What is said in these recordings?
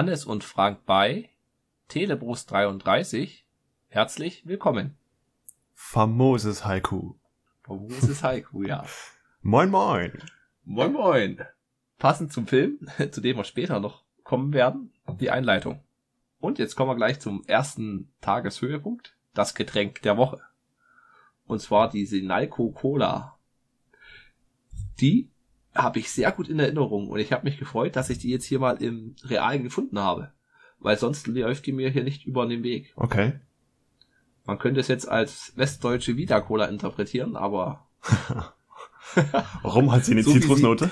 Hannes und Frank bei Telebrust 33. Herzlich willkommen. Famoses Haiku. Famoses Haiku, ja. Moin moin. Moin moin. Passend zum Film, zu dem wir später noch kommen werden, die Einleitung. Und jetzt kommen wir gleich zum ersten Tageshöhepunkt, das Getränk der Woche. Und zwar die Sinalco Cola. Die habe ich sehr gut in Erinnerung und ich habe mich gefreut, dass ich die jetzt hier mal im Realen gefunden habe. Weil sonst läuft die mir hier nicht über den Weg. Okay. Man könnte es jetzt als westdeutsche Vita Cola interpretieren, aber. Warum hat sie eine so Zitrusnote?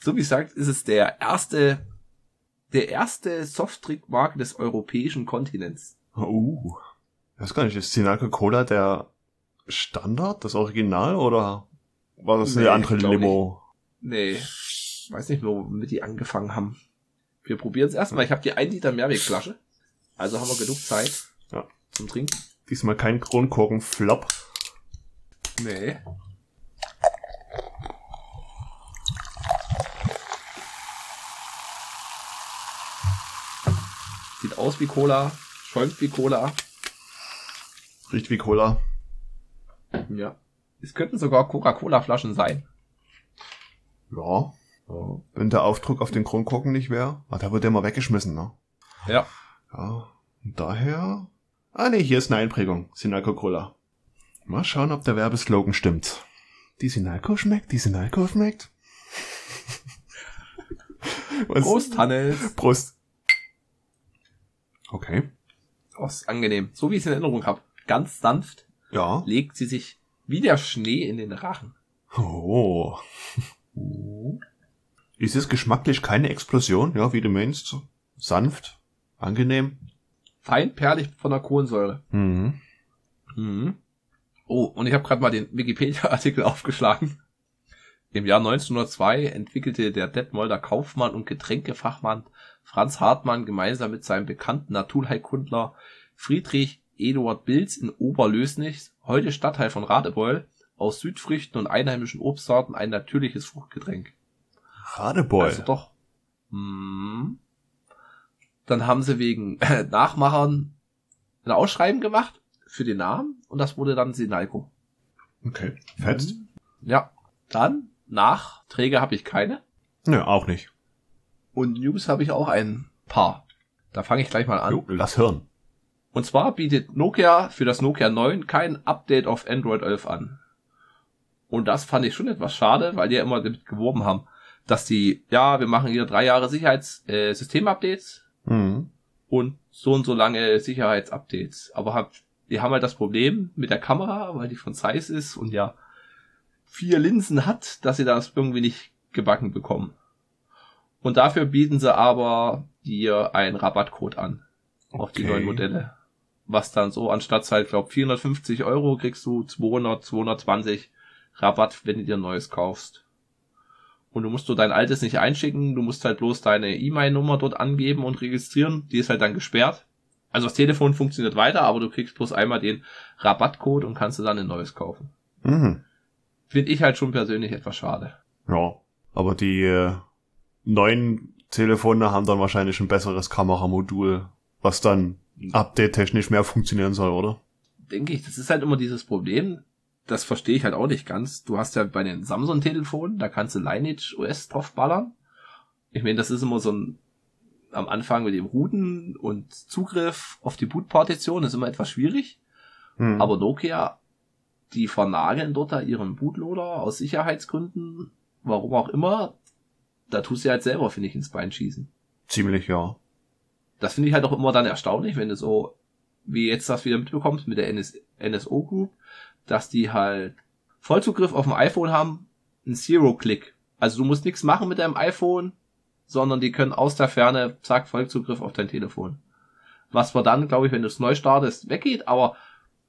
so wie sagt, ist es der erste, der erste Softdrinkmarke des europäischen Kontinents. Uh. Ich weiß gar nicht, ist Sinaco Cola der Standard, das Original oder war das nee, eine andere Limo? Nicht. Nee. Weiß nicht, womit die angefangen haben. Wir probieren es erstmal. Ich habe die 1 Liter Mehrwegflasche. Also haben wir genug Zeit ja. zum Trinken. Diesmal kein Kronkorken-Flop. Nee. Sieht aus wie Cola, schäumt wie Cola. Riecht wie Cola. Ja. Es könnten sogar Coca-Cola-Flaschen sein. Ja. ja. Wenn der Aufdruck auf den Kronkorken nicht wäre, ah, da wird der mal weggeschmissen, ne? Ja. Ja. Und daher. Ah nee, hier ist eine Einprägung. Sinalco Cola. Mal schauen, ob der Werbeslogan stimmt. Die Sinalco schmeckt, die Sinalco schmeckt. Was? Prost, Hannes. Prost. Okay. Oh, ist angenehm. So wie ich es in Erinnerung habe. Ganz sanft. Ja. Legt sie sich wie der Schnee in den Rachen. Oh. Ist es geschmacklich keine Explosion, ja, wie du meinst? Sanft, angenehm. Fein perlig von der Kohlensäure. Mhm. Mhm. Oh, und ich habe gerade mal den Wikipedia-Artikel aufgeschlagen. Im Jahr 1902 entwickelte der Detmolder Kaufmann und Getränkefachmann Franz Hartmann gemeinsam mit seinem bekannten Naturheilkundler Friedrich Eduard Bilz in Oberlößnitz, heute Stadtteil von Radebeul, aus Südfrüchten und einheimischen Obstsorten ein natürliches Fruchtgetränk. Radebeul? Also doch. Hm. Dann haben sie wegen Nachmachern ein Ausschreiben gemacht für den Namen und das wurde dann Sinalco. Okay. Fetzt? Ja. Dann Nachträge habe ich keine. Nö, auch nicht. Und News habe ich auch ein paar. Da fange ich gleich mal an. Jo, lass hören. Und zwar bietet Nokia für das Nokia 9 kein Update auf Android 11 an. Und das fand ich schon etwas schade, weil die ja immer damit geworben haben, dass die, ja, wir machen hier drei Jahre Sicherheitssystem-Updates äh, mhm. und so und so lange Sicherheitsupdates. Aber hab, die haben halt das Problem mit der Kamera, weil die von Zeiss ist und ja vier Linsen hat, dass sie das irgendwie nicht gebacken bekommen. Und dafür bieten sie aber dir einen Rabattcode an auf die neuen Modelle was dann so anstatt halt, glaub 450 Euro kriegst du 200, 220 Rabatt, wenn du dir ein neues kaufst. Und du musst du dein altes nicht einschicken, du musst halt bloß deine E-Mail-Nummer dort angeben und registrieren, die ist halt dann gesperrt. Also das Telefon funktioniert weiter, aber du kriegst bloß einmal den Rabattcode und kannst du dann ein neues kaufen. Mhm. Finde ich halt schon persönlich etwas schade. Ja, aber die äh, neuen Telefone haben dann wahrscheinlich ein besseres Kameramodul, was dann update-technisch mehr funktionieren soll, oder? Denke ich, das ist halt immer dieses Problem. Das verstehe ich halt auch nicht ganz. Du hast ja bei den Samsung-Telefonen, da kannst du Lineage OS draufballern. Ich meine, das ist immer so ein, am Anfang mit dem Routen und Zugriff auf die Bootpartition ist immer etwas schwierig. Hm. Aber Nokia, die vernageln dort da ihren Bootloader aus Sicherheitsgründen, warum auch immer, da tust du halt selber, finde ich, ins Bein schießen. Ziemlich, ja das finde ich halt auch immer dann erstaunlich, wenn du so, wie jetzt das wieder mitbekommst mit der NS NSO Group, dass die halt Vollzugriff auf dem iPhone haben, ein Zero-Click. Also du musst nichts machen mit deinem iPhone, sondern die können aus der Ferne, zack, Vollzugriff auf dein Telefon. Was wir dann, glaube ich, wenn du es neu startest, weggeht, aber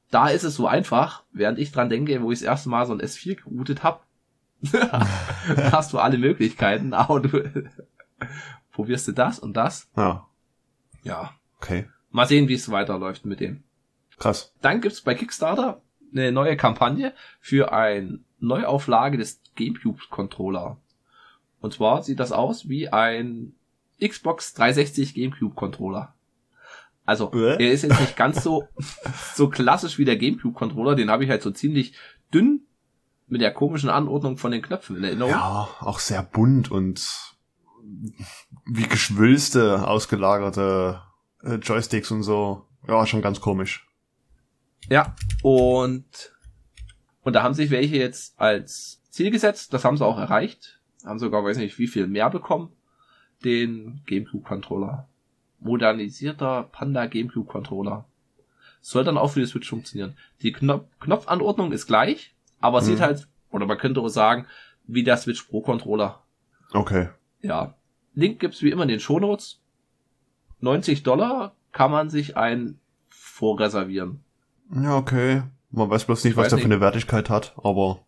da ist es so einfach, während ich dran denke, wo ich das erste Mal so ein S4 geroutet habe, hast du alle Möglichkeiten, aber du probierst du das und das. Ja ja. Okay. Mal sehen, wie es weiterläuft mit dem. Krass. Dann gibt's bei Kickstarter eine neue Kampagne für eine Neuauflage des GameCube Controller. Und zwar sieht das aus wie ein Xbox 360 GameCube Controller. Also, Äh? er ist jetzt nicht ganz so, so klassisch wie der GameCube Controller, den habe ich halt so ziemlich dünn mit der komischen Anordnung von den Knöpfen in Erinnerung. Ja, auch sehr bunt und wie geschwülste, ausgelagerte äh, Joysticks und so. Ja, schon ganz komisch. Ja, und, und da haben sich welche jetzt als Ziel gesetzt, das haben sie auch erreicht, haben sogar, weiß nicht, wie viel mehr bekommen, den GameCube-Controller. Modernisierter Panda GameCube-Controller. Soll dann auch für die Switch funktionieren. Die Knopf Knopfanordnung ist gleich, aber Mhm. sieht halt, oder man könnte auch sagen, wie der Switch Pro Controller. Okay. Ja. Link gibt's wie immer in den Shownotes. 90 Dollar kann man sich einen vorreservieren. Ja, okay. Man weiß bloß nicht, Ich was der für nicht. eine Wertigkeit hat, aber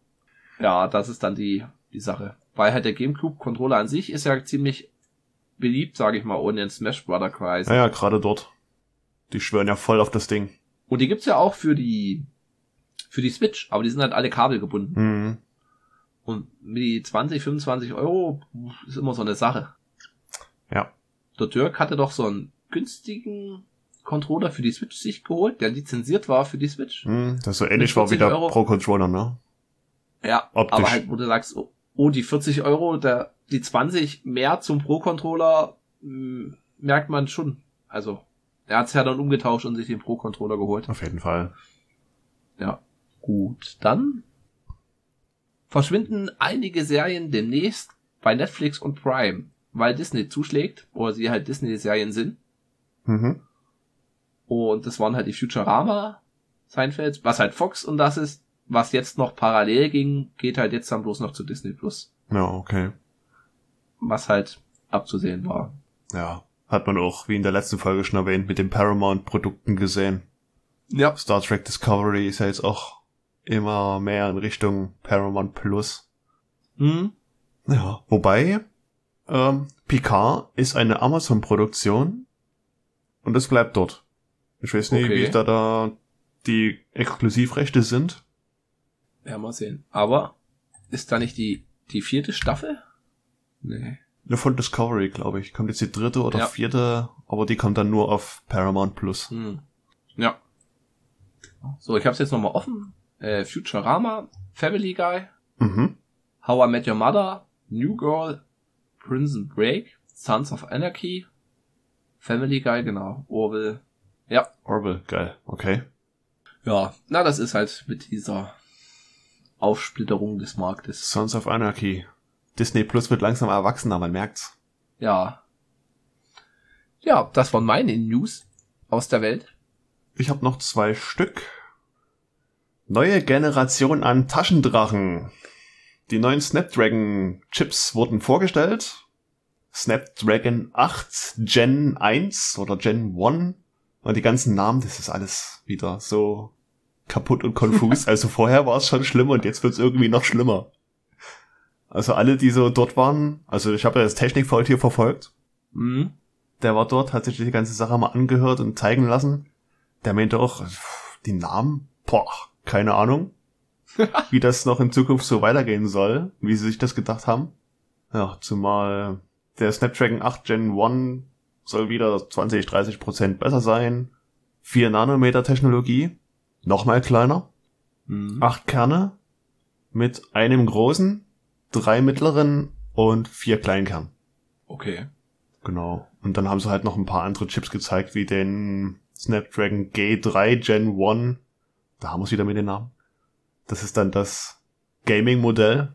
Ja, das ist dann die, die Sache. Weil halt der GameCube-Controller an sich ist ja ziemlich beliebt, sage ich mal, ohne den Smash Brother Kreis. naja, gerade dort. Die schwören ja voll auf das Ding. Und die gibt's ja auch für die für die Switch, aber die sind halt alle kabelgebunden. Mhm. Und die 20, 25 Euro ist immer so eine Sache. Ja. Der Dirk hatte doch so einen günstigen Controller für die Switch sich geholt, der lizenziert war für die Switch. Mhm. Das so ähnlich war wie 40 der Euro. Pro Controller, ne? Ja, Optisch. aber halt, wo du sagst, oh, oh, die 40 Euro, der, die 20 mehr zum Pro-Controller, mh, merkt man schon. Also, er hat's ja dann umgetauscht und sich den Pro-Controller geholt. Auf jeden Fall. Ja. Gut, dann verschwinden einige Serien demnächst bei Netflix und Prime, weil Disney zuschlägt, oder sie halt Disney-Serien sind. Mhm. Und das waren halt die Futurama, Seinfeld, was halt Fox und das ist, was jetzt noch parallel ging, geht halt jetzt dann bloß noch zu Disney Plus. Ja, okay. was halt abzusehen war. Ja. Hat man auch, wie in der letzten Folge schon erwähnt, mit den Paramount-Produkten gesehen. Ja. Star Trek Discovery ist ja jetzt auch immer mehr in Richtung Paramount Plus. Hm? Ja. Wobei, ähm, Picard ist eine Amazon-Produktion und es bleibt dort. Ich weiß nicht, Okay. wie da da die Exklusivrechte sind. Ja, mal sehen. Aber ist da nicht die, die vierte Staffel? Nee. Nur von Discovery, glaube ich. Kommt jetzt die dritte oder Ja. vierte, aber die kommt dann nur auf Paramount Plus. Hm. Ja. So, ich hab's jetzt nochmal offen. Äh, Futurama, Family Guy, Mhm. How I Met Your Mother, New Girl, Prison Break, Sons of Anarchy, Family Guy, genau, Orville. Ja, Orville, geil. Okay. ja, na, das ist halt mit dieser Aufsplitterung des Marktes. Sons of Anarchy. Disney Plus wird langsam erwachsener, man merkt's. Ja. Ja, das waren meine News aus der Welt. Ich habe noch zwei Stück. Neue Generation an Taschendrachen. Die neuen Snapdragon Chips wurden vorgestellt. Snapdragon 8 Gen 1 oder Gen 1. Und die ganzen Namen, das ist alles wieder so kaputt und konfus. Also vorher war es schon schlimm und jetzt wird es irgendwie noch schlimmer. Also alle, die so dort waren, also ich habe ja das Technikfault hier verfolgt. Hm. Der war dort, hat sich die ganze Sache mal angehört und zeigen lassen. Der meinte auch, die Namen, boah, keine Ahnung, wie das noch in Zukunft so weitergehen soll, wie sie sich das gedacht haben. Ja, zumal der Snapdragon 8 Gen 1 soll wieder 20, 30 Prozent besser sein. 4 Nanometer Technologie, nochmal kleiner. Hm. Acht Kerne mit einem großen, drei mittleren und vier Kleinkernen. Okay. Genau. Und dann haben sie halt noch ein paar andere Chips gezeigt, wie den Snapdragon G3 Gen 1. Da haben wir es wieder mit den Namen. Das ist dann das Gaming-Modell.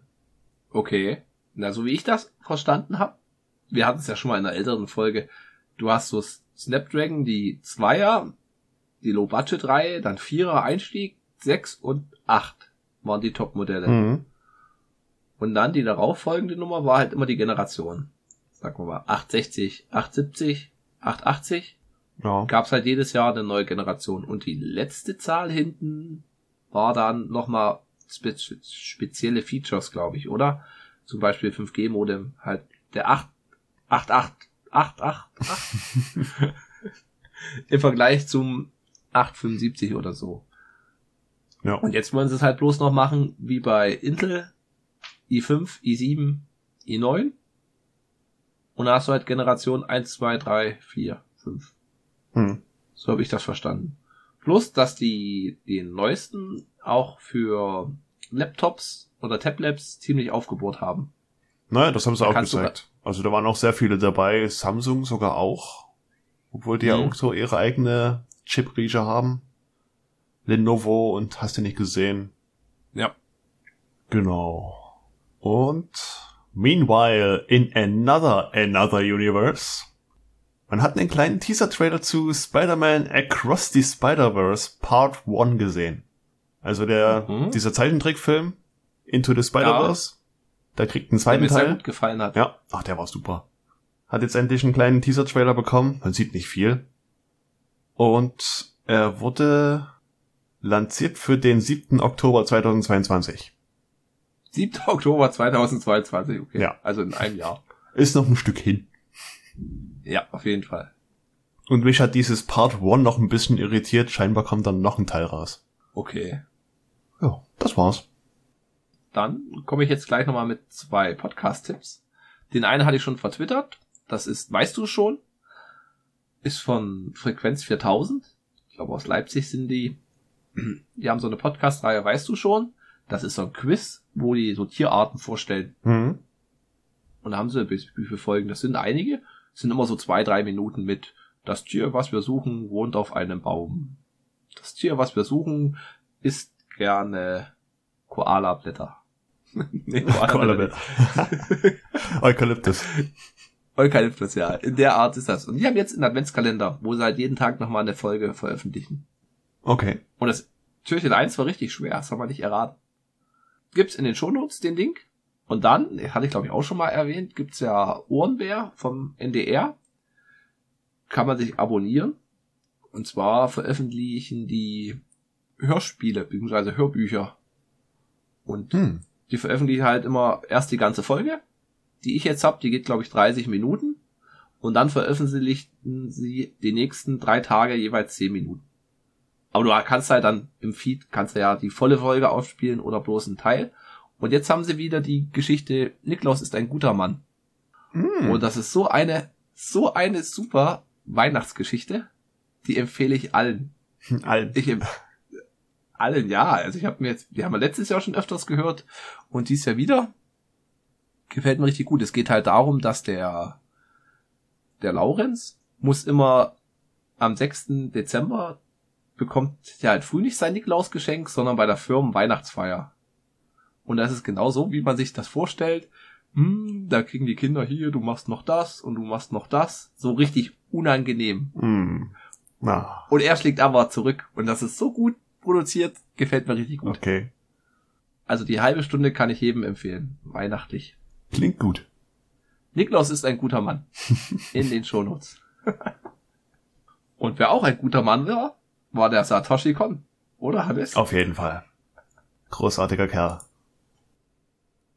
Okay. Na, so wie ich das verstanden habe, wir hatten es ja schon mal in einer älteren Folge, du hast so Snapdragon, die Zweier, die Low-Budget-Reihe, dann Vierer Einstieg, sechs und acht waren die Top-Modelle. Mhm. Und dann die darauf folgende Nummer war halt immer die Generation. Sagen wir mal 860, 870, 880. Ja. Gab's halt jedes Jahr eine neue Generation. Und die letzte Zahl hinten war dann nochmal spe spezielle Features, glaube ich, oder? Zum Beispiel 5G-Modem, halt der 8, 8, 8, 8, 8, 8. Im Vergleich zum 875 oder so. Ja. Und jetzt wollen sie es halt bloß noch machen, wie bei Intel, i5, i7, i9. Und dann hast du halt Generation 1, 2, 3, 4, 5. Hm. So habe ich das verstanden. Plus, dass die den neuesten auch für Laptops oder Tablets ziemlich aufgebohrt haben. Naja, das haben sie Da auch gezeigt. Also da waren auch sehr viele dabei, Samsung sogar auch. Obwohl die ja Mhm. auch so ihre eigene Chip-Rieche haben. Lenovo und hast du nicht gesehen. Ja. Genau. Und meanwhile in another another universe. Man hat einen kleinen Teaser-Trailer zu Spider-Man Across the Spider-Verse Part 1 gesehen. Also der, Mhm. dieser Zeichentrickfilm Into the Spider-Verse. Da kriegt einen Der zweiten mir sehr Teil. gut gefallen hat. Ja, ach, der war super. Hat jetzt endlich einen kleinen Teaser-Trailer bekommen. Man sieht nicht viel. Und er wurde lanciert für den 7. Oktober 2022. 7. Oktober 2022, okay. Ja. Also in einem Jahr. Ist noch ein Stück hin. Ja, auf jeden Fall. Und mich hat dieses Part 1 noch ein bisschen irritiert. Scheinbar kommt dann noch ein Teil raus. Okay. Ja, das war's. Dann komme ich jetzt gleich nochmal mit zwei Podcast-Tipps. Den einen hatte ich schon vertwittert. Das ist, weißt du schon, ist von Frequenz 4000. Ich glaube, aus Leipzig sind die. Die haben so eine Podcast-Reihe, weißt du schon? Das ist so ein Quiz, wo die so Tierarten vorstellen. Hm. Und da haben sie, wie viele Folgen, das sind einige, sind immer so zwei, drei Minuten mit, das Tier, was wir suchen, wohnt auf einem Baum. Das Tier, was wir suchen, isst gerne Koala-Blätter. nee, Koala-Blätter. Eukalyptus. Eukalyptus, ja. In der Art ist das. Und die haben jetzt einen Adventskalender, wo sie halt jeden Tag nochmal eine Folge veröffentlichen. Okay. Und das Türchen 1 war richtig schwer, das haben wir nicht erraten. Gibt's in den Shownotes den Link. Und dann, hatte ich glaube ich auch schon mal erwähnt, gibt's ja Ohrenbär vom NDR. Kann man sich abonnieren. Und zwar veröffentlichen die Hörspiele, beziehungsweise Hörbücher. Und Hm. die veröffentlichen halt immer erst die ganze Folge, die ich jetzt hab, die geht glaube ich 30 Minuten. Und dann veröffentlichten sie die nächsten drei Tage jeweils 10 Minuten. Aber du kannst halt dann im Feed, kannst du ja die volle Folge aufspielen oder bloß einen Teil. Und jetzt haben sie wieder die Geschichte, Niklaus ist ein guter Mann. Hm. Und das ist so eine, so eine super Weihnachtsgeschichte. Die empfehle ich allen. Allen. Ich em- allen, ja. Also ich habe mir jetzt, die haben wir letztes Jahr schon öfters gehört und dies Jahr wieder. Gefällt mir richtig gut. Es geht halt darum, dass der, der Laurenz muss immer am 6. Dezember bekommt ja halt früh nicht sein Nikolausgeschenk, sondern bei der Firmen Weihnachtsfeier. Und das ist genau so, wie man sich das vorstellt. Hm, da kriegen die Kinder hier, du machst noch das und du machst noch das. So richtig unangenehm. Hm. Na, Und er schlägt aber zurück. Und das ist so gut produziert, gefällt mir richtig gut. okay. Also die halbe Stunde kann ich jedem empfehlen. Weihnachtlich. Klingt gut. Niklaus ist ein guter Mann. In den Shownotes. Und wer auch ein guter Mann war, war der Satoshi Kon. Oder Hannes? Auf jeden Fall. Großartiger Kerl.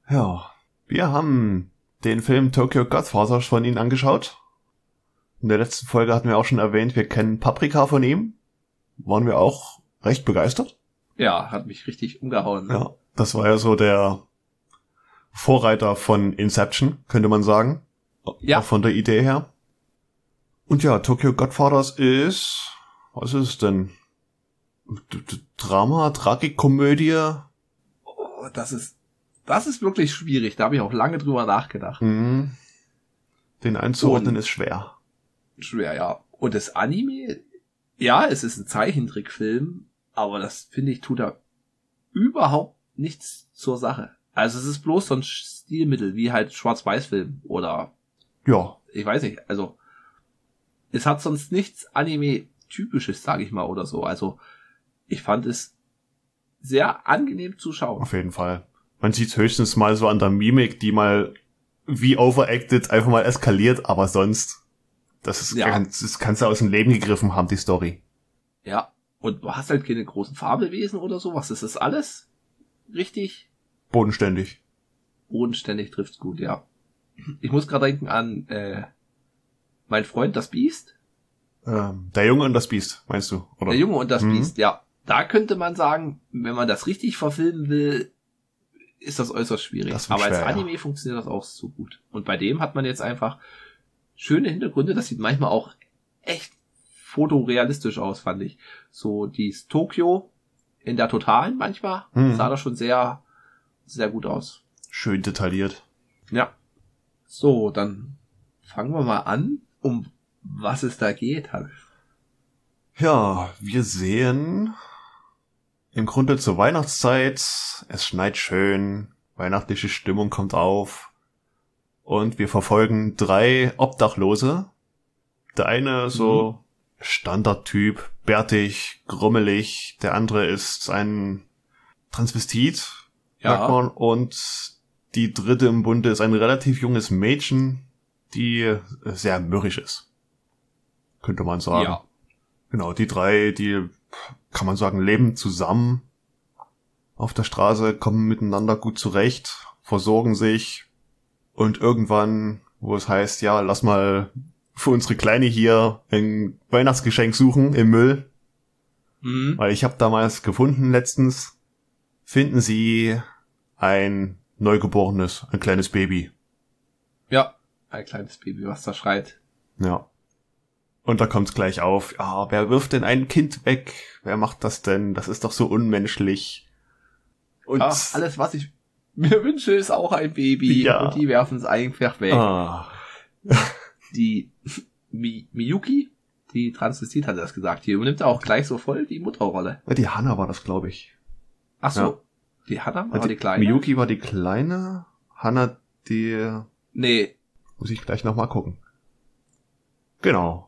Ja, wir haben den Film Tokyo Godfather von Ihnen angeschaut. In der letzten Folge hatten wir auch schon erwähnt, wir kennen Paprika von ihm. Waren wir auch recht begeistert. Ja, hat mich richtig umgehauen. Ja, das war ja so der Vorreiter von Inception, könnte man sagen. Ja. Auch von der Idee her. Und ja, Tokyo Godfathers ist, was ist es denn? D D Drama, Tragikomödie? Oh, das ist, das ist wirklich schwierig. Da habe ich auch lange drüber nachgedacht. Hm. Den einzuordnen Und- ist schwer. Schwer, ja. Und das Anime, ja, es ist ein Zeichentrickfilm, aber das finde ich tut da überhaupt nichts zur Sache. Also es ist bloß so ein Stilmittel, wie halt Schwarz-Weiß-Film oder Ja, ich weiß nicht, also es hat sonst nichts Anime-typisches, sage ich mal, oder so. Also ich fand es sehr angenehm zu schauen. auf jeden Fall. Man sieht höchstens mal so an der Mimik, die mal wie overacted einfach mal eskaliert, aber sonst, das ist Ja. ganz, das kannst du aus dem Leben gegriffen haben, die Story. Ja, und du hast halt keine großen Fabelwesen oder sowas. Das ist alles richtig Bodenständig. bodenständig trifft's gut, ja. Ich muss gerade denken an äh, mein Freund das Biest, Ähm, der Junge und das Biest, meinst du? Oder? der Junge und das Mhm. Biest, ja. Da könnte man sagen, wenn man das richtig verfilmen will, ist das äußerst schwierig. Das Aber als schwer, ja. Anime funktioniert das auch so gut. Und bei dem hat man jetzt einfach schöne Hintergründe. Das sieht manchmal auch echt fotorealistisch aus, fand ich. So dies Tokio in der Totalen manchmal Hm. sah das schon sehr, sehr gut aus. Schön detailliert. Ja. So, dann fangen wir mal an, um was es da geht. Ja, wir sehen im Grunde zur Weihnachtszeit, es schneit schön, weihnachtliche Stimmung kommt auf und wir verfolgen drei Obdachlose. Der eine so Standardtyp, bärtig, grummelig, der andere ist ein Transvestit, Ja. sagt man, und die dritte im Bunde ist ein relativ junges Mädchen, die sehr mürrisch ist. Könnte man sagen. Ja. Genau, die drei, die, kann man sagen, leben zusammen auf der Straße, kommen miteinander gut zurecht, versorgen sich und irgendwann, wo es heißt, ja, lass mal für unsere Kleine hier ein Weihnachtsgeschenk suchen im Müll, Mhm. weil ich habe damals gefunden letztens, finden sie ein Neugeborenes, ein kleines Baby. Ja. Ein kleines Baby, was da schreit. Ja. Und da kommt's gleich auf, ja, wer wirft denn ein Kind weg? Wer macht das denn? Das ist doch so unmenschlich. Und Ja, alles, was ich mir wünsche, ist auch ein Baby. Ja. Und die werfen es einfach weg. ah, Die Mi Miyuki, die Transvestit hat das gesagt, die übernimmt auch gleich so voll die Mutterrolle. ja, die Hanna war das, glaube ich. Ach so. Ja. Die Hanna war Also die Kleine? Miyuki war die Kleine, Hanna die, Nee, muss ich gleich nochmal gucken. Genau.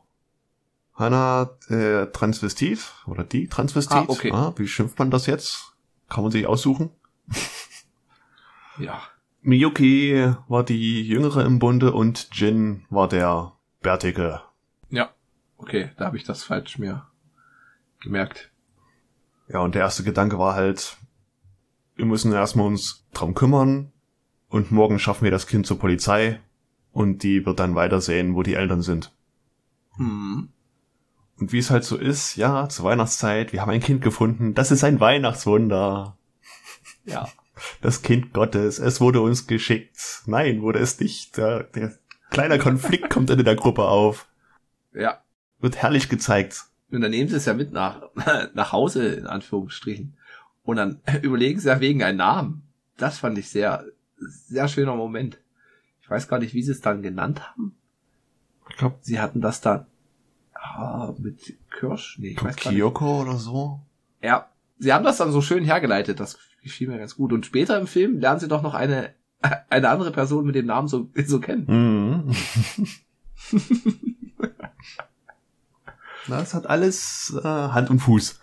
Hanna äh, Transvestit oder die Transvestit. Ah, okay. Ah, wie schimpft man das jetzt? Kann man sich aussuchen. ja. Miyuki war die Jüngere im Bunde und Jin war der Bärtige. Ja. Okay, da habe ich das falsch mir gemerkt. Ja, und der erste Gedanke war halt, wir müssen erstmal uns drum kümmern und morgen schaffen wir das Kind zur Polizei und die wird dann weitersehen, wo die Eltern sind. Hm. Und wie es halt so ist, ja, zur Weihnachtszeit, wir haben ein Kind gefunden, das ist ein Weihnachtswunder. Ja. Das Kind Gottes, es wurde uns geschickt. Nein, wurde es nicht. Der, der kleiner Konflikt kommt in der Gruppe auf. Ja. Wird herrlich gezeigt. Und dann nehmen sie es ja mit nach, nach Hause, in Anführungsstrichen. Und dann überlegen sie ja wegen einen Namen. Das fand ich sehr, sehr schöner Moment. Ich weiß gar nicht, wie sie es dann genannt haben. Ich glaube, Sie hatten das dann ah, mit Kirsch. Nee, ich weiß gar nicht. Kyoko oder so. Ja, sie haben das dann so schön hergeleitet. Das gefiel mir ganz gut. Und später im Film lernen sie doch noch eine, eine andere Person mit dem Namen so, so kennen. Mhm. Das hat alles äh, Hand und Fuß.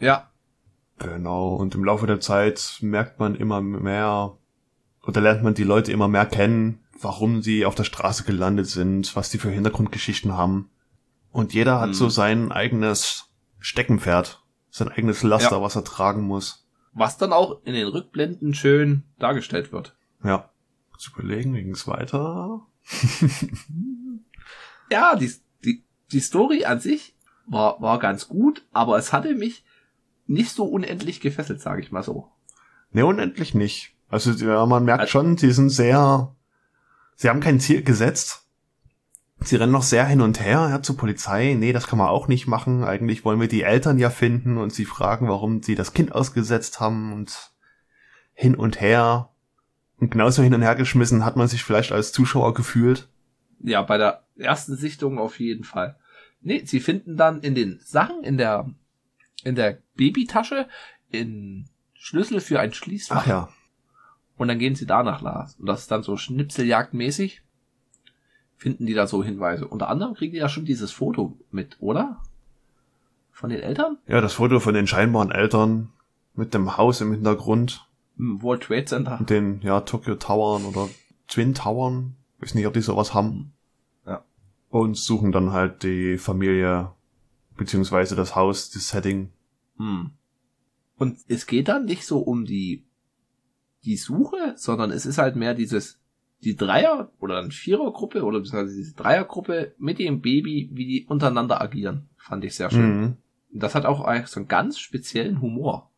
Ja, Genau, und im Laufe der Zeit merkt man immer mehr oder lernt man die Leute immer mehr kennen, warum sie auf der Straße gelandet sind, was die für Hintergrundgeschichten haben. Und jeder hat Mhm. so sein eigenes Steckenpferd, sein eigenes Laster, Ja. was er tragen muss. was dann auch in den Rückblenden schön dargestellt wird. Ja. Zu überlegen, wie ging's weiter? Ja, die, die, die Story an sich war, war ganz gut, aber es hatte mich nicht so unendlich gefesselt, sage ich mal so. Ne, unendlich nicht. Also ja, man merkt Also- schon, sie sind sehr, sie haben kein Ziel gesetzt. Sie rennen noch sehr hin und her, ja, zur Polizei. Nee, das kann man auch nicht machen. Eigentlich wollen wir die Eltern ja finden und sie fragen, warum sie das Kind ausgesetzt haben und hin und her. Und genauso hin und her geschmissen hat man sich vielleicht als Zuschauer gefühlt. Ja, bei der ersten Sichtung auf jeden Fall. Nee, sie finden dann in den Sachen, in der, in der Babytasche, in Schlüssel für ein Schließfach. Ach ja. Und dann gehen sie danach las. Und das ist dann so schnipseljagdmäßig. Finden die da so Hinweise. Unter anderem kriegen die ja schon dieses Foto mit, oder? Von den Eltern? Ja, das Foto von den scheinbaren Eltern mit dem Haus im Hintergrund Im World Trade Center. und den, ja, Tokyo Towern oder Twin Towern. Weiß nicht, ob die sowas haben. Ja. Und suchen dann halt die Familie, beziehungsweise das Haus, das Setting. Hm. Und es geht dann nicht so um die, die Suche, sondern es ist halt mehr dieses, die Dreier- oder ein Vierergruppe oder beziehungsweise diese Dreiergruppe mit dem Baby, wie die untereinander agieren. Fand ich sehr schön. Mhm. Das hat auch eigentlich so einen ganz speziellen Humor.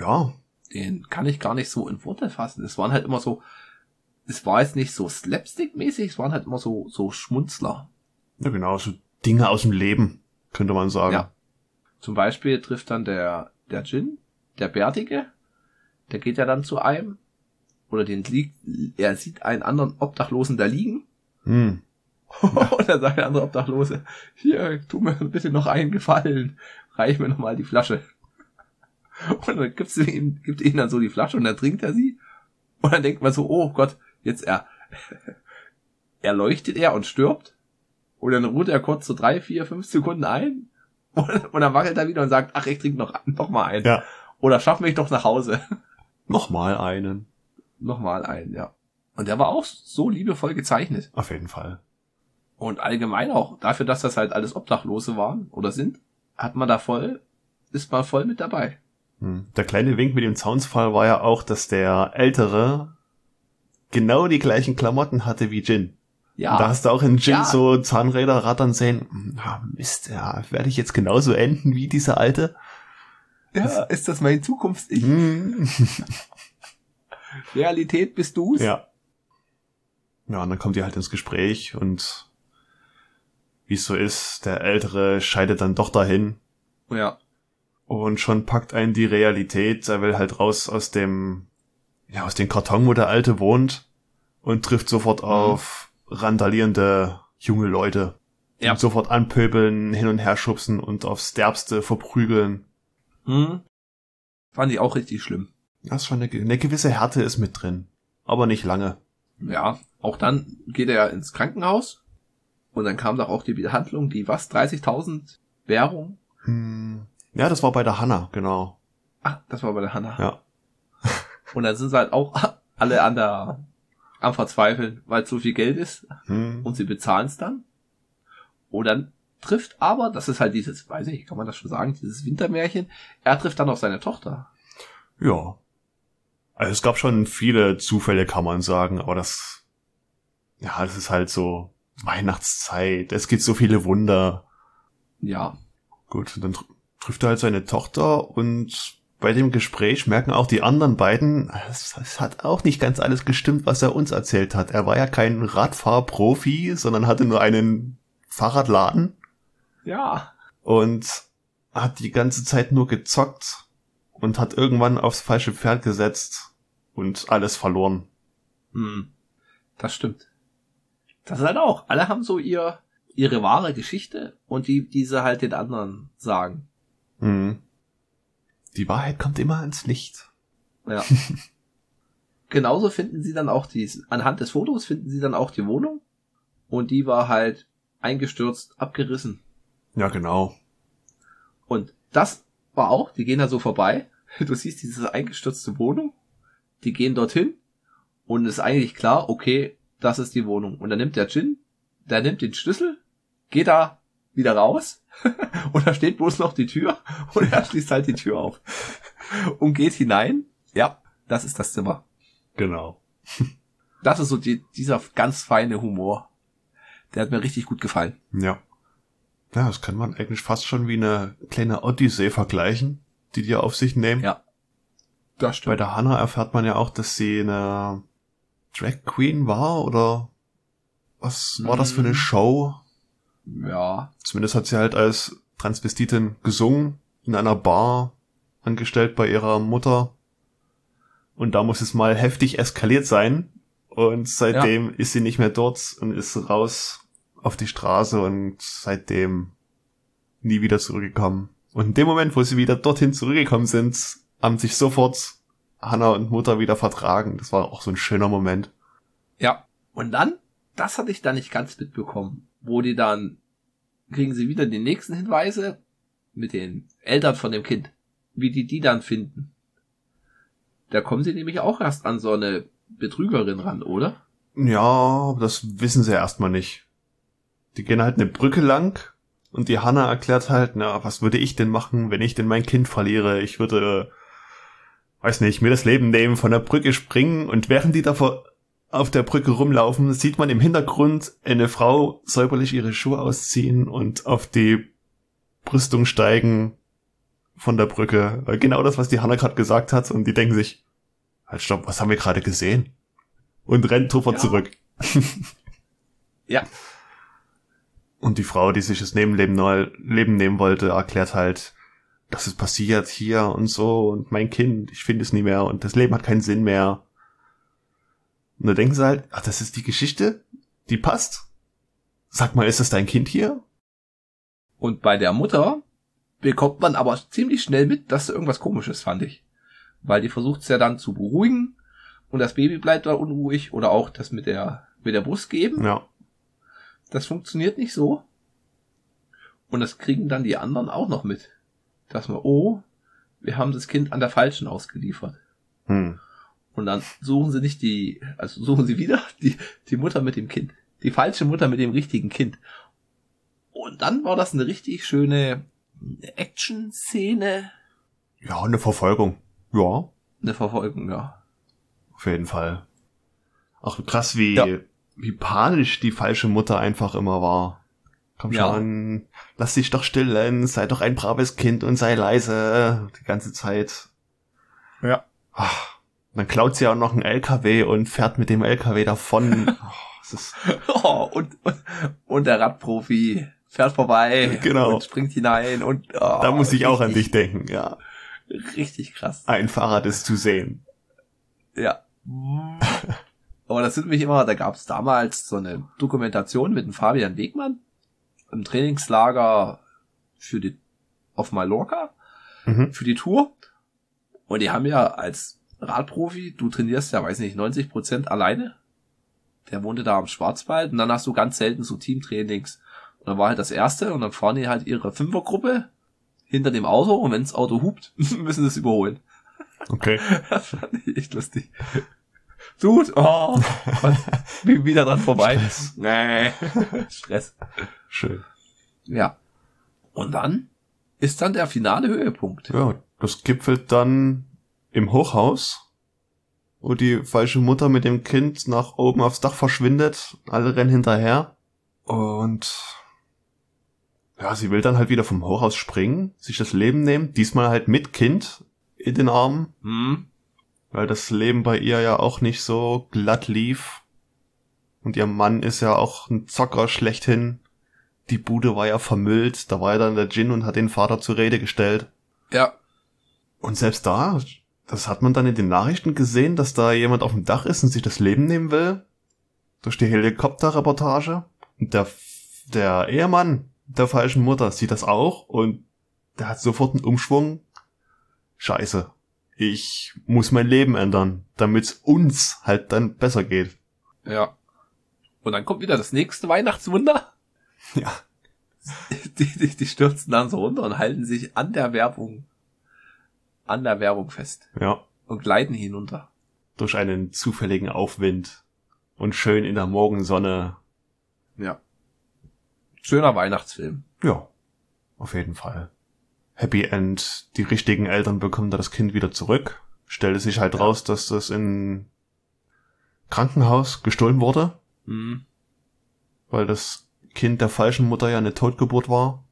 Ja, Den kann ich gar nicht so in Worte fassen. Es waren halt immer so es war jetzt nicht so slapstick-mäßig, es waren halt immer so, so Schmunzler. Ja, genau, so Dinge aus dem Leben, könnte man sagen. Ja. Zum Beispiel trifft dann der, der Jin, der Bärtige, der geht ja dann zu einem, oder den liegt, er sieht einen anderen Obdachlosen da liegen. Hm. und dann sagt der andere Obdachlose, hier, tu mir bitte noch einen Gefallen, reich mir noch mal die Flasche. Und dann gibt's ihm, gibt ihm dann so die Flasche und dann trinkt er sie. Und dann denkt man so, oh Gott, jetzt er, erleuchtet er und stirbt. Und dann ruht er kurz so drei, vier, fünf Sekunden ein. Und, und dann wackelt er wieder und sagt, ach, ich trinke noch, noch mal einen. Ja. Oder schaff mich doch nach Hause. Nochmal einen. Nochmal einen, ja. Und der war auch so liebevoll gezeichnet. Auf jeden Fall. Und allgemein auch, dafür, dass das halt alles Obdachlose waren oder sind, hat man da voll, ist man voll mit dabei. Hm. Der kleine Wink mit dem Zaunsfall war ja auch, dass der Ältere genau die gleichen Klamotten hatte wie Jin. Ja. Und da hast du auch in Jin ja. so Zahnräder rattern sehen. Hm, ah, Mist, ja, werde ich jetzt genauso enden wie dieser Alte? Ja, das, ist das mein Zukunfts-Ich? Hm. Realität bist du's? Ja. Ja, und dann kommt ihr halt ins Gespräch und wie es so ist, der Ältere scheidet dann doch dahin. Ja. Und schon packt einen die Realität. Er will halt raus aus dem, ja, aus dem Karton, wo der Alte wohnt und trifft sofort mhm. auf randalierende junge Leute. Ja. Und sofort anpöbeln, hin und her schubsen und aufs Derbste verprügeln. Mhm. Fand ich auch richtig schlimm. Das ist schon eine, eine gewisse Härte ist mit drin. Aber nicht lange. Ja, auch dann geht er ja ins Krankenhaus. Und dann kam doch auch die Behandlung, die was? 30.000 Währung? Hm. Ja, das war bei der Hanna, genau. Ah, das war bei der Hanna. Ja. Und dann sind sie halt auch alle an der, am Verzweifeln, weil zu viel Geld ist. Hm. Und sie bezahlen es dann. Und dann trifft aber, das ist halt dieses, weiß ich, kann man das schon sagen, dieses Wintermärchen, er trifft dann auf seine Tochter. Ja. Also es gab schon viele Zufälle, kann man sagen, aber das, ja, das ist halt so Weihnachtszeit, es gibt so viele Wunder. Ja. Gut, dann trifft er halt seine Tochter und bei dem Gespräch merken auch die anderen beiden, es, es, hat auch nicht ganz alles gestimmt, was er uns erzählt hat. Er war ja kein Radfahrprofi, sondern hatte nur einen Fahrradladen. Ja. Und hat die ganze Zeit nur gezockt und hat irgendwann aufs falsche Pferd gesetzt und alles verloren. Hm. Das stimmt. Das ist halt auch. Alle haben so ihr, ihre wahre Geschichte und die, diese halt den anderen sagen. Mhm. Die Wahrheit kommt immer ins Licht. Ja. Genauso finden sie dann auch die, anhand des Fotos finden sie dann auch die Wohnung. Und die war halt eingestürzt, abgerissen. Ja, genau. Und das war auch, die gehen da so vorbei. Du siehst diese eingestürzte Wohnung. Die gehen dorthin. Und ist eigentlich klar, okay, das ist die Wohnung. Und dann nimmt der Jin, der nimmt den Schlüssel, geht da wieder raus und da steht bloß noch die Tür und er schließt halt die Tür auf und geht hinein. Ja, das ist das Zimmer. Genau. Das ist so die, dieser ganz feine Humor. Der hat mir richtig gut gefallen. Ja. Ja, das kann man eigentlich fast schon wie eine kleine Odyssee vergleichen, die die auf sich nehmen. Ja. Das stimmt. Bei der Hannah erfährt man ja auch, dass sie eine Drag Queen war oder was war das für eine hm. Show? Ja. Zumindest hat sie halt als Transvestitin gesungen in einer Bar angestellt bei ihrer Mutter. Und da muss es mal heftig eskaliert sein. Und seitdem ja. ist sie nicht mehr dort und ist raus auf die Straße und seitdem nie wieder zurückgekommen. Und in dem Moment, wo sie wieder dorthin zurückgekommen sind, haben sich sofort Hannah und Mutter wieder vertragen. Das war auch so ein schöner Moment. Ja. Und dann, das hatte ich da nicht ganz mitbekommen, wo die dann, kriegen sie wieder die nächsten Hinweise mit den Eltern von dem Kind, wie die die dann finden. Da kommen sie nämlich auch erst an so eine Betrügerin ran, oder? Ja, das wissen sie erstmal nicht. Die gehen halt eine Brücke lang und die Hanna erklärt halt, na, was würde ich denn machen, wenn ich denn mein Kind verliere? Ich würde weiß nicht, mir das Leben nehmen, von der Brücke springen und während die da vor, auf der Brücke rumlaufen, sieht man im Hintergrund eine Frau säuberlich ihre Schuhe ausziehen und auf die Brüstung steigen von der Brücke. Genau das, was die Hanna gerade gesagt hat und die denken sich, halt stopp, was haben wir gerade gesehen? und rennt sofort Ja. zurück. Ja. Und die Frau, die sich das Nebenleben neu, Leben nehmen wollte, erklärt halt, das ist passiert hier und so und mein Kind, ich finde es nie mehr und das Leben hat keinen Sinn mehr. Und da denken sie halt, ach, das ist die Geschichte, die passt. Sag mal, ist das dein Kind hier? Und bei der Mutter bekommt man aber ziemlich schnell mit, dass irgendwas komisches fand ich. Weil die versucht es ja dann zu beruhigen und das Baby bleibt da unruhig oder auch das mit der, mit der Brust geben. Ja. Das funktioniert nicht so. Und das kriegen dann die anderen auch noch mit. Dass man, oh, wir haben das Kind an der Falschen ausgeliefert. Hm. Und dann suchen sie nicht die, also suchen sie wieder die, die Mutter mit dem Kind. Die falsche Mutter mit dem richtigen Kind. Und dann war das eine richtig schöne Action-Szene. Ja, eine Verfolgung. Ja, Eine Verfolgung, ja. auf jeden Fall. Auch krass, wie, Ja. Wie panisch die falsche Mutter einfach immer war. Komm Ja. schon, lass dich doch stillen, sei doch ein braves Kind und sei leise die ganze Zeit. Ja. Ach, dann klaut sie auch noch einen LKW und fährt mit dem LKW davon. Oh, Oh, und, und, und der Radprofi fährt vorbei Genau. und springt hinein und oh, da muss ich auch an dich richtig- denken, ja. Richtig krass. Ein Fahrrad ist zu sehen. Ja. Aber das sind mich immer, da gab es damals so eine Dokumentation mit dem Fabian Wegmann im Trainingslager für die auf Mallorca Mhm. für die Tour. Und die haben ja als Radprofi, du trainierst ja, weiß nicht, 90 Prozent alleine. Der wohnte da am Schwarzwald und dann hast du ganz selten so Teamtrainings. Und dann war halt das erste und dann fahren die halt ihre Fünfergruppe hinter dem Auto und wenn das Auto hupt, müssen sie es überholen. Okay. Das fand ich echt lustig. Dude, oh, wie wieder dran vorbei. Stress. Nee, Stress. Schön. Ja. Und dann ist dann der finale Höhepunkt. Ja, das gipfelt dann im Hochhaus, wo die falsche Mutter mit dem Kind nach oben aufs Dach verschwindet. Alle rennen hinterher. Und ja, sie will dann halt wieder vom Hochhaus springen, sich das Leben nehmen, diesmal halt mit Kind in den Armen, Hm? Weil das Leben bei ihr ja auch nicht so glatt lief. Und ihr Mann ist ja auch ein Zocker schlechthin. Die Bude war ja vermüllt, da war ja dann der Djinn und hat den Vater zur Rede gestellt. Ja. Und selbst da, das hat man dann in den Nachrichten gesehen, dass da jemand auf dem Dach ist und sich das Leben nehmen will. Durch die Helikopterreportage. Und der, der Ehemann der falschen Mutter sieht das auch und der hat sofort einen Umschwung. Scheiße. Ich muss mein Leben ändern, damit es uns halt dann besser geht. Ja. Und dann kommt wieder das nächste Weihnachtswunder. Ja. Die, die, die stürzen dann so runter und halten sich an der Werbung, an der Werbung fest Ja. und gleiten hinunter. Durch einen zufälligen Aufwind. Und schön in der Morgensonne. Ja. Schöner Weihnachtsfilm. Ja, auf jeden Fall. Happy End. Die richtigen Eltern bekommen da das Kind wieder zurück. Stellte sich halt Ja. raus, dass das in Krankenhaus gestohlen wurde, Hm. weil das Kind der falschen Mutter ja eine Totgeburt war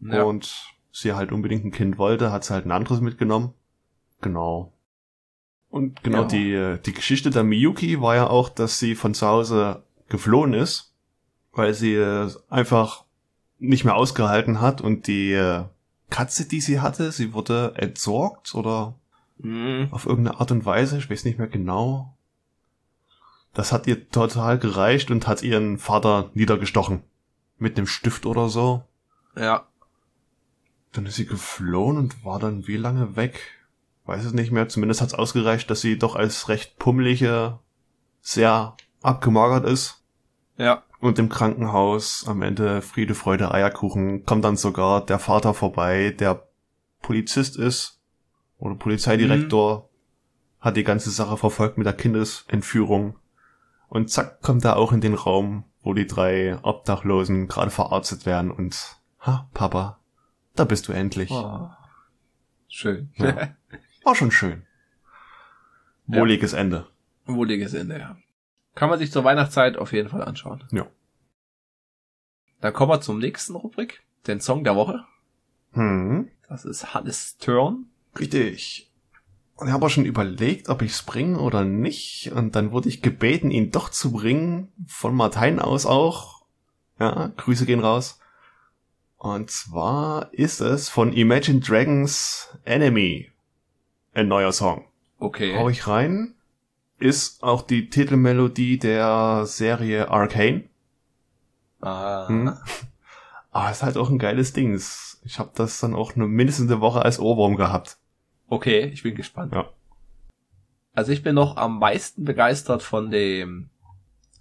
Ja. und sie halt unbedingt ein Kind wollte, hat sie halt ein anderes mitgenommen. Genau. Und genau Ja. die, die Geschichte der Miyuki war ja auch, dass sie von zu Hause geflohen ist, weil sie einfach nicht mehr ausgehalten hat und die äh, Katze, die sie hatte, sie wurde entsorgt oder Hm. auf irgendeine Art und Weise, ich weiß nicht mehr genau. Das hat ihr total gereicht und hat ihren Vater niedergestochen. Mit einem Stift oder so. Ja. Dann ist sie geflohen und war dann wie lange weg? Weiß es nicht mehr. Zumindest hat es ausgereicht, dass sie doch als recht pummelige, sehr abgemagert ist. Ja. Und im Krankenhaus am Ende Friede, Freude, Eierkuchen kommt dann sogar der Vater vorbei, der Polizist ist oder Polizeidirektor, hat die ganze Sache verfolgt mit der Kindesentführung. Und zack, kommt er auch in den Raum, wo die drei Obdachlosen gerade verarztet werden und, ha, Papa, da bist du endlich. Oh. Schön. Ja. War schon schön. Ja. Wohliges Ende. Wohliges Ende, ja. Kann man sich zur Weihnachtszeit auf jeden Fall anschauen. Ja. Dann kommen wir zum nächsten Rubrik, den Song der Woche. Hm, Das ist Hannes Turn. richtig. Und ich habe auch schon überlegt, ob ich es bringe oder nicht. Und dann wurde ich gebeten, ihn doch zu bringen. Von Martin aus auch. Ja, Grüße gehen raus. Und zwar ist es von Imagine Dragons Enemy. Ein neuer Song. Okay. Hau ich rein. Ist auch die Titelmelodie der Serie Arcane. Ah. Hm. Aber ist halt auch ein geiles Ding. Ich habe das dann auch nur mindestens eine Woche als Ohrwurm gehabt. Okay, ich bin gespannt. Ja. Also ich bin noch am meisten begeistert von dem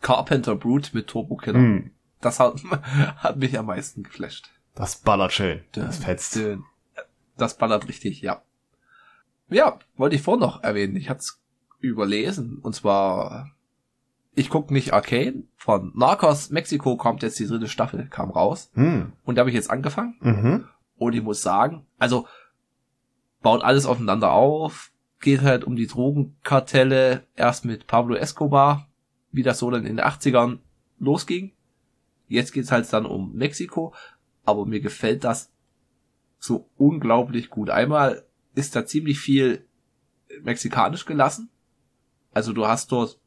Carpenter Brute mit Turbo Killer. Hm. Das hat, hat mich am meisten geflasht. Das ballert schön. Das Dün, fetzt. dün. Das ballert richtig, ja. Ja, wollte ich vorhin noch erwähnen. Ich hatte es überlesen. Und zwar, ich gucke nicht Arcane. Von Narcos Mexiko kommt jetzt die dritte Staffel, kam raus. Hm. Und da habe ich jetzt angefangen. Mhm. Und ich muss sagen, also baut alles aufeinander auf, geht halt um die Drogenkartelle, erst mit Pablo Escobar, wie das so dann in den 80ern losging. Jetzt geht's halt dann um Mexiko, aber mir gefällt das so unglaublich gut. Einmal ist da ziemlich viel mexikanisch gelassen. Also du hast dort,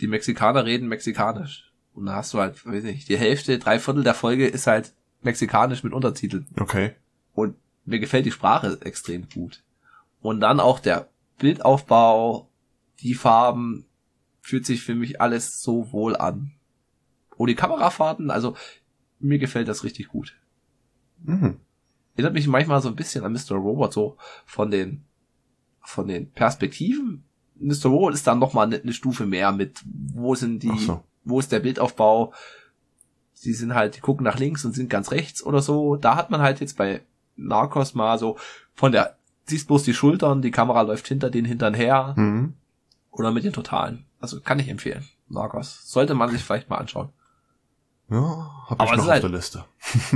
die Mexikaner reden mexikanisch. Und da hast du halt, weiß nicht, die Hälfte, drei Viertel der Folge ist halt mexikanisch mit Untertiteln. Okay. Und mir gefällt die Sprache extrem gut. Und dann auch der Bildaufbau, die Farben, fühlt sich für mich alles so wohl an. Und die Kamerafahrten, also mir gefällt das richtig gut. Mhm. Erinnert mich manchmal so ein bisschen an Mr. Robot, so von den, von den Perspektiven. Mr. Robot ist dann nochmal eine, eine Stufe mehr mit, wo sind die, so. wo ist der Bildaufbau? Sie sind halt, die gucken nach links und sind ganz rechts oder so. Da hat man halt jetzt bei Narcos mal so von der, siehst bloß die Schultern, die Kamera läuft hinter den Hintern her Mhm. oder mit den Totalen. Also kann ich empfehlen. Narcos. Sollte man sich vielleicht mal anschauen. Ja, hab Aber ich noch auf halt- der Liste.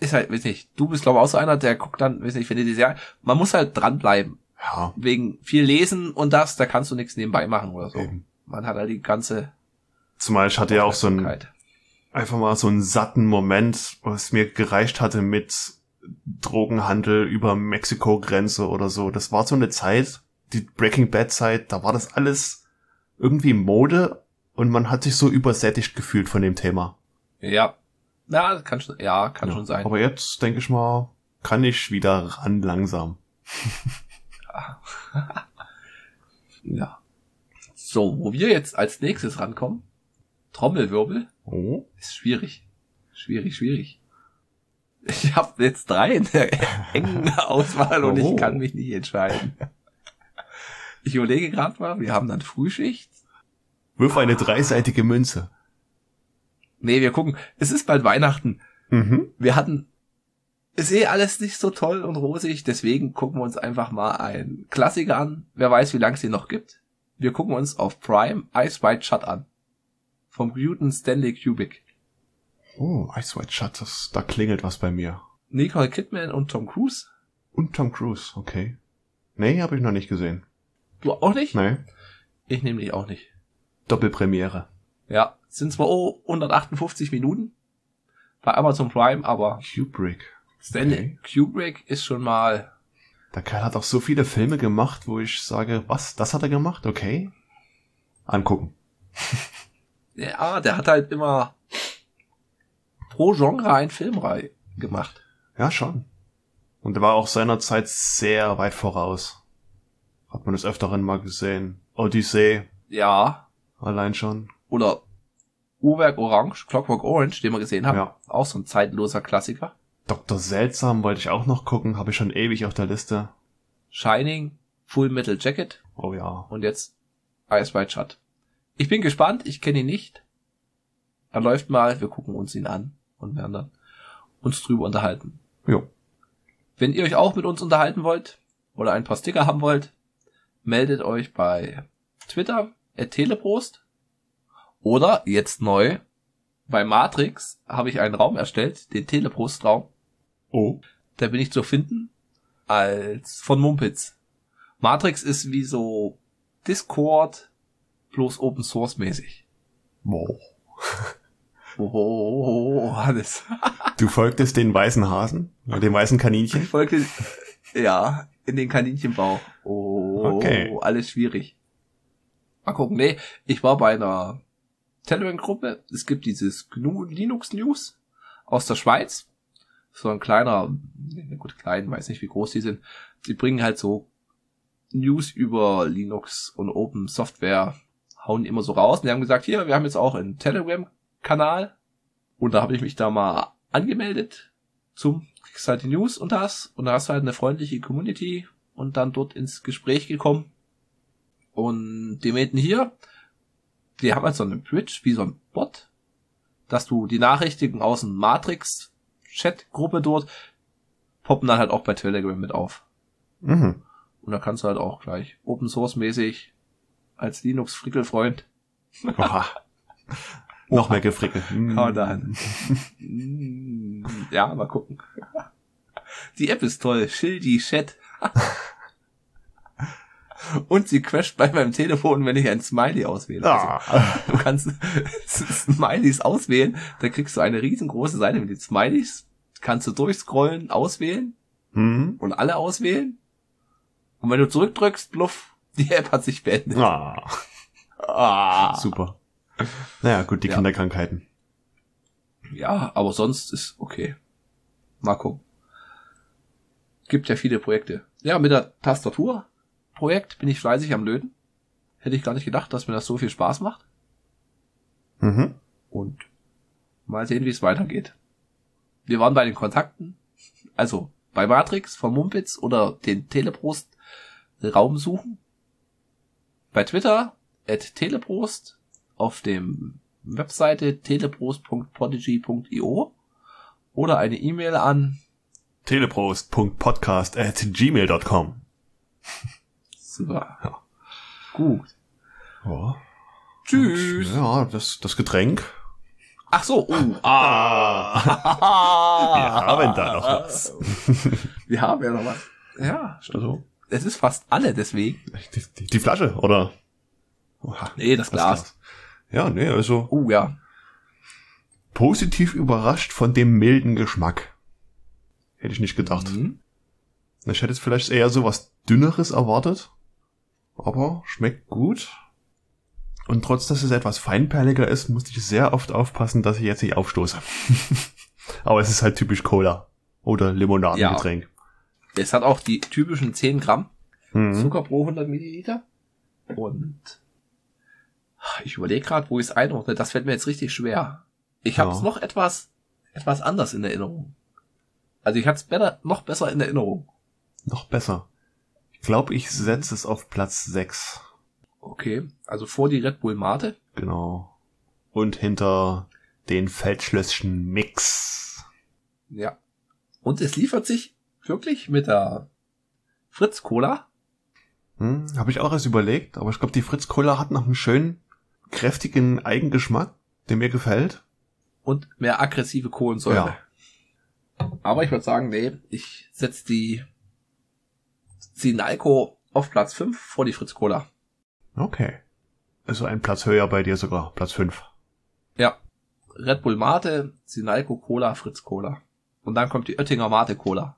Ist halt, weiß nicht, du bist glaube ich auch so einer, der guckt dann, weiß nicht, wenn die Serie, man muss halt dranbleiben. Ja, Wegen viel lesen und das, da kannst du nichts nebenbei machen oder so. eben. Man hat halt die ganze Zumal ich hatte ja auch so ein, Aufmerksamkeit. einfach mal so einen satten Moment, was mir gereicht hatte mit Drogenhandel über Mexiko-Grenze oder so. Das war so eine Zeit, die Breaking Bad Zeit, da war das alles irgendwie Mode und man hat sich so übersättigt gefühlt von dem Thema. Ja. Ja, kann schon, ja, kann Ja. schon sein. Aber jetzt denke ich mal, kann ich wieder ran langsam. Ja. So, wo wir jetzt als nächstes rankommen, Trommelwirbel, Oh. ist schwierig. Schwierig, schwierig. Ich habe jetzt drei in der engen Auswahl und Oh. ich kann mich nicht entscheiden. Ich überlege gerade mal, wir haben dann Frühschicht. Wirf eine dreiseitige Münze. Nee, wir gucken. Es ist bald Weihnachten. Mhm. Wir hatten, ist eh alles nicht so toll und rosig, deswegen gucken wir uns einfach mal einen Klassiker an. Wer weiß, wie lange es den noch gibt. Wir gucken uns auf Prime Ice White Shut an. Vom guten Stanley Kubrick. Oh, Ice White Shut, das, da klingelt was bei mir. Nicole Kidman und Tom Cruise. Und Tom Cruise, okay. Nee, habe ich noch nicht gesehen. Du auch nicht? Nee. Ich nehme dich auch nicht. Doppelpremiere. Ja, sind zwar oh, 158 Minuten bei Amazon Prime, aber Kubrick. Stanley Kubrick ist schon mal, Der Kerl hat auch so viele Filme gemacht, wo ich sage, was, das hat er gemacht? Okay. Angucken. ja, der hat halt immer pro Genre ein Filmreihe gemacht. Ja, schon. Und er war auch seiner Zeit sehr weit voraus. Hat man des Öfteren mal gesehen. Odyssee, Ja, allein schon. oder Uhrwerk Orange, Clockwork Orange, den wir gesehen haben. Ja. Auch so ein zeitloser Klassiker. Dr. Seltsam wollte ich auch noch gucken, habe ich schon ewig auf der Liste. Shining, Full Metal Jacket Oh ja. und jetzt Ice White Shut. Ich bin gespannt, ich kenne ihn nicht. Er läuft mal, wir gucken uns ihn an und werden dann uns drüber unterhalten. Jo. Wenn ihr euch auch mit uns unterhalten wollt oder ein paar Sticker haben wollt, meldet euch bei Twitter, at Teleprost. Oder jetzt neu, bei Matrix habe ich einen Raum erstellt, den Teleprost-Raum. Oh. Da bin ich zu finden als von Mumpitz. Matrix ist wie so Discord bloß Open Source mäßig. Wow. Oh, Hannes. Du folgtest den weißen Hasen? Oder dem weißen Ich Kaninchen? folgte, ja, in den Kaninchenbauch. Oh, Okay. alles schwierig. Mal gucken. Nee, ich war bei einer Telegram-Gruppe. Es gibt dieses GNU Linux News aus der Schweiz. So ein kleiner, gut, klein, weiß nicht, wie groß die sind. Die bringen halt so News über Linux und Open Software, hauen immer so raus. Und die haben gesagt, hier, wir haben jetzt auch einen Telegram-Kanal. Und da habe ich mich da mal angemeldet zum kriegst halt News und das und da hast du halt eine freundliche Community und dann dort ins Gespräch gekommen. Und die meinten hier, die haben halt so eine Bridge, wie so ein Bot, dass du die Nachrichten aus dem Matrix-Chat-Gruppe dort poppen dann halt auch bei Telegram mit auf. Mhm. Und da kannst du halt auch gleich Open Source mäßig als Linux-Frickelfreund Oha. Noch mehr gefrickelt. Ja, dann. Mm, ja, mal gucken. Die App ist toll. Schildi Chat. Und sie crasht bei meinem Telefon, wenn ich ein Smiley auswähle. Ah. Also, du kannst Smileys auswählen, dann kriegst du eine riesengroße Seite mit den Smileys. Kannst du durchscrollen, auswählen Mhm. und alle auswählen. Und wenn du zurückdrückst, bluff, die App hat sich beendet. Ah. Ah. Super. Naja, gut, die Ja. Kinderkrankheiten. Ja, aber sonst ist okay. Mal gucken. Gibt ja viele Projekte. Ja, mit der Tastaturprojekt bin ich fleißig am Löten. Hätte ich gar nicht gedacht, dass mir das so viel Spaß macht. Mhm. Und mal sehen, wie es weitergeht. Wir waren bei den Kontakten. Also bei Matrix von Mumpitz oder den Teleprost Raum suchen. Bei Twitter at Teleprost auf dem Webseite teleprost.podigy.io oder eine E-Mail an Teleprost.podcast at gmail.com. Super. Ja. Gut. Ja. Tschüss. Ja, das, das Getränk. Ach so. Oh. Ah. Wir haben da noch was. Wir haben ja noch was. Ja, Also, es ist fast alle deswegen. die, die, die Flasche, oder? Oha, Nee, das Glas. Ja, nee, also Oh ja. positiv überrascht von dem milden Geschmack. Hätte ich nicht gedacht. Mhm. Ich hätte jetzt vielleicht eher so was Dünneres erwartet. Aber schmeckt gut. Und trotz, dass es etwas feinperliger ist, musste ich sehr oft aufpassen, dass ich jetzt nicht aufstoße. aber es ist halt typisch Cola. Oder Limonadengetränk. Es hat auch die typischen 10 Gramm Mhm. Zucker pro 100 Milliliter. Und ich überlege gerade, wo ich es einordne. Das fällt mir jetzt richtig schwer. Ich habe es Ja. noch etwas, etwas anders in Erinnerung. Also ich hatte es noch besser in Erinnerung. Noch besser. Glaube, ich setze es auf Platz 6. Okay, also vor die Red Bull Mate. Genau. Und hinter den Feldschlösschen Mix. Ja. Und es liefert sich wirklich mit der Fritz Cola. Hm, Habe ich auch erst überlegt, aber ich glaube, die Fritz Cola hat noch einen schönen, kräftigen Eigengeschmack, der mir gefällt. und mehr aggressive Kohlensäure. Aber ich würde sagen, nee, ich setze die Sinalco auf Platz 5 vor die Fritz Cola. Okay. Also ein Platz höher bei dir sogar, Platz 5. Ja. Red Bull Mate, Sinalco Cola, Fritz Cola. Und dann kommt die Oettinger Mate Cola.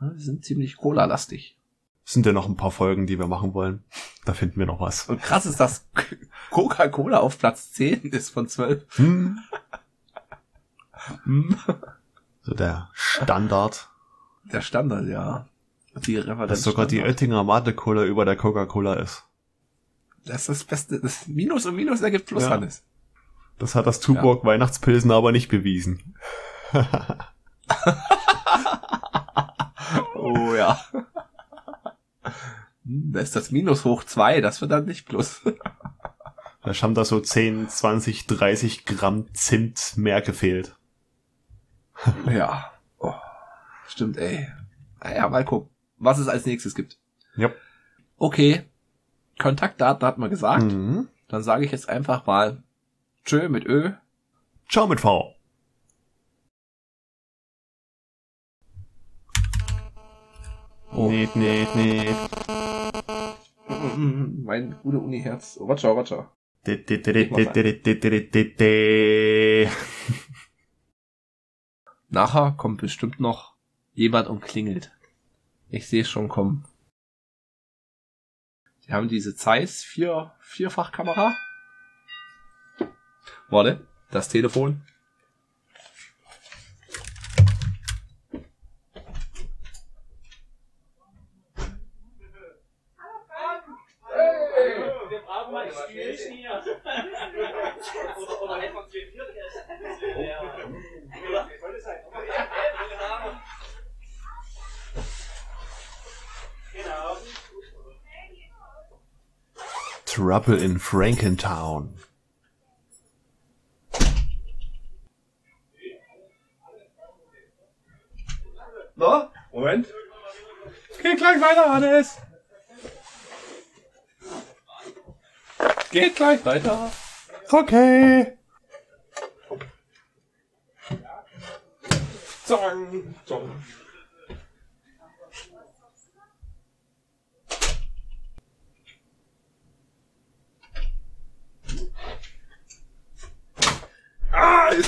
Die sind ziemlich Cola-lastig. Sind ja noch ein paar Folgen, die wir machen wollen. Da finden wir noch was. Und krass ist, dass Coca-Cola auf Platz 10 ist von 12. Hm. Hm. So der Standard. Der Standard, ja. Die Referenz. Dass sogar die. Oettinger Mate Cola über der Coca-Cola ist. Das ist das Beste. Das Minus und Minus ergibt Plus, Ja. Hannes. Das hat das Tuborg Weihnachtspilsen aber nicht bewiesen. Oh ja. Hm, Da ist das Minus hoch zwei, das wird dann nicht Plus. Da haben da so 10, 20, 30 Gramm Zimt mehr gefehlt. ja. Oh, stimmt, ey. Naja, mal gucken, was es als nächstes gibt. Ja. Yep. Okay. Kontaktdaten hat man gesagt. Mhm. Dann sage ich jetzt einfach mal Tschö mit Ö. Ciao mit V. Oh. Nee, nee, nee. Mein gute Uni-Herz. Oh, Roger, Roger. Nachher kommt bestimmt noch jemand und klingelt. Ich sehe schon kommen. Die haben diese Zeiss vier, Vierfachkamera. Warte, das Telefon. Wir. Oder, einfach zwei Viertgäste. Ja. Oder? Trouble in Frankentown. Na? Moment. Geht gleich weiter, Hannes. Geht gleich weiter. Okay. Zong, zong.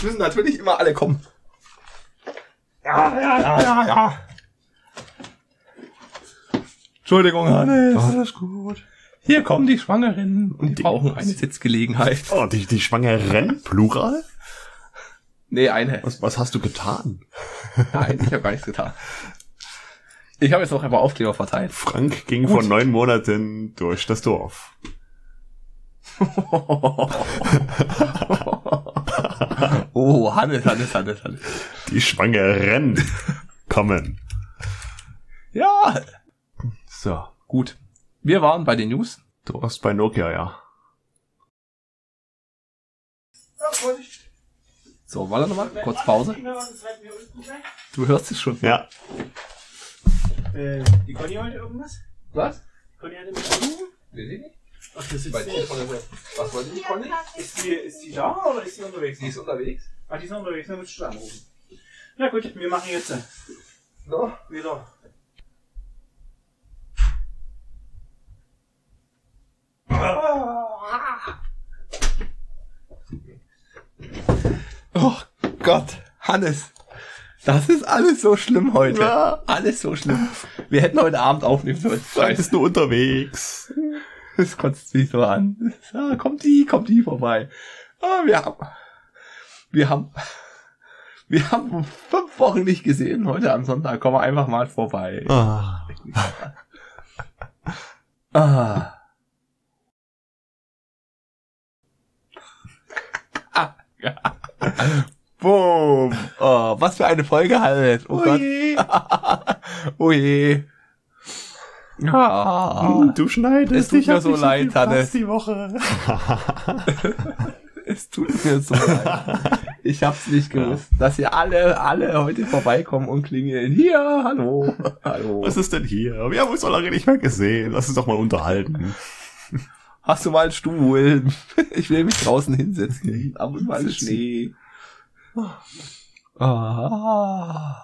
Müssen natürlich immer alle kommen. Ja, ja, ja, ja, ja. Entschuldigung, Hannes. Alles gut. Hier kommen die Schwangeren und die brauchen eine Sitzgelegenheit. Oh, die, die Schwangeren? Plural? Nee, eine. Was, was hast du getan? Nein, ich habe gar nichts getan. Ich habe jetzt noch einfach Aufkleber verteilt. Frank ging Gut. vor neun Monaten durch das Dorf. oh, Hannes, Hannes, Hannes, Hannes. Die Schwangeren kommen. Ja, So, gut. Wir waren bei den News. du warst bei Nokia, ja. So, warte nochmal, kurz Pause. Du hörst es schon. Ja. Äh, die Conny heute irgendwas? Was? Conny hatte mich angerufen? Weiß ich nicht. Ach, das Bei ist dir von der Was wollte die Conny? Ist die, ist die da oder ist die unterwegs? Sie ist unterwegs. Ah, die ist unterwegs, dann willst du anrufen. Na gut, wir machen jetzt äh, So. wieder. Oh Gott, Hannes. Das ist alles so schlimm heute. Ja. Alles so schlimm. Wir hätten heute Abend aufnehmen sollen. Frank ist nur unterwegs. Das kotzt mich so an. Ah, kommt die, kommt die vorbei. Ah, wir haben, wir haben, wir haben fünf Wochen nicht gesehen. Heute am Sonntag kommen wir einfach mal vorbei. Ah. Ah. Ja. Boom. Oh, was für eine Folge halt. Oh Gott. Oh je. Ah. Du schneidest Es tut ich mir so nicht leid, Platz Hannes. die Woche. Es tut mir so leid. Ich hab's nicht gewusst, dass ihr alle, alle heute vorbeikommen und klingeln. Hier, hallo, hallo. Was ist denn hier? Wir haben uns so lange nicht mehr gesehen. Lass uns doch mal unterhalten. Hast du mal einen Stuhl? Ich will mich draußen hinsetzen. Ab und mal Sitzen. Schnee. Ah.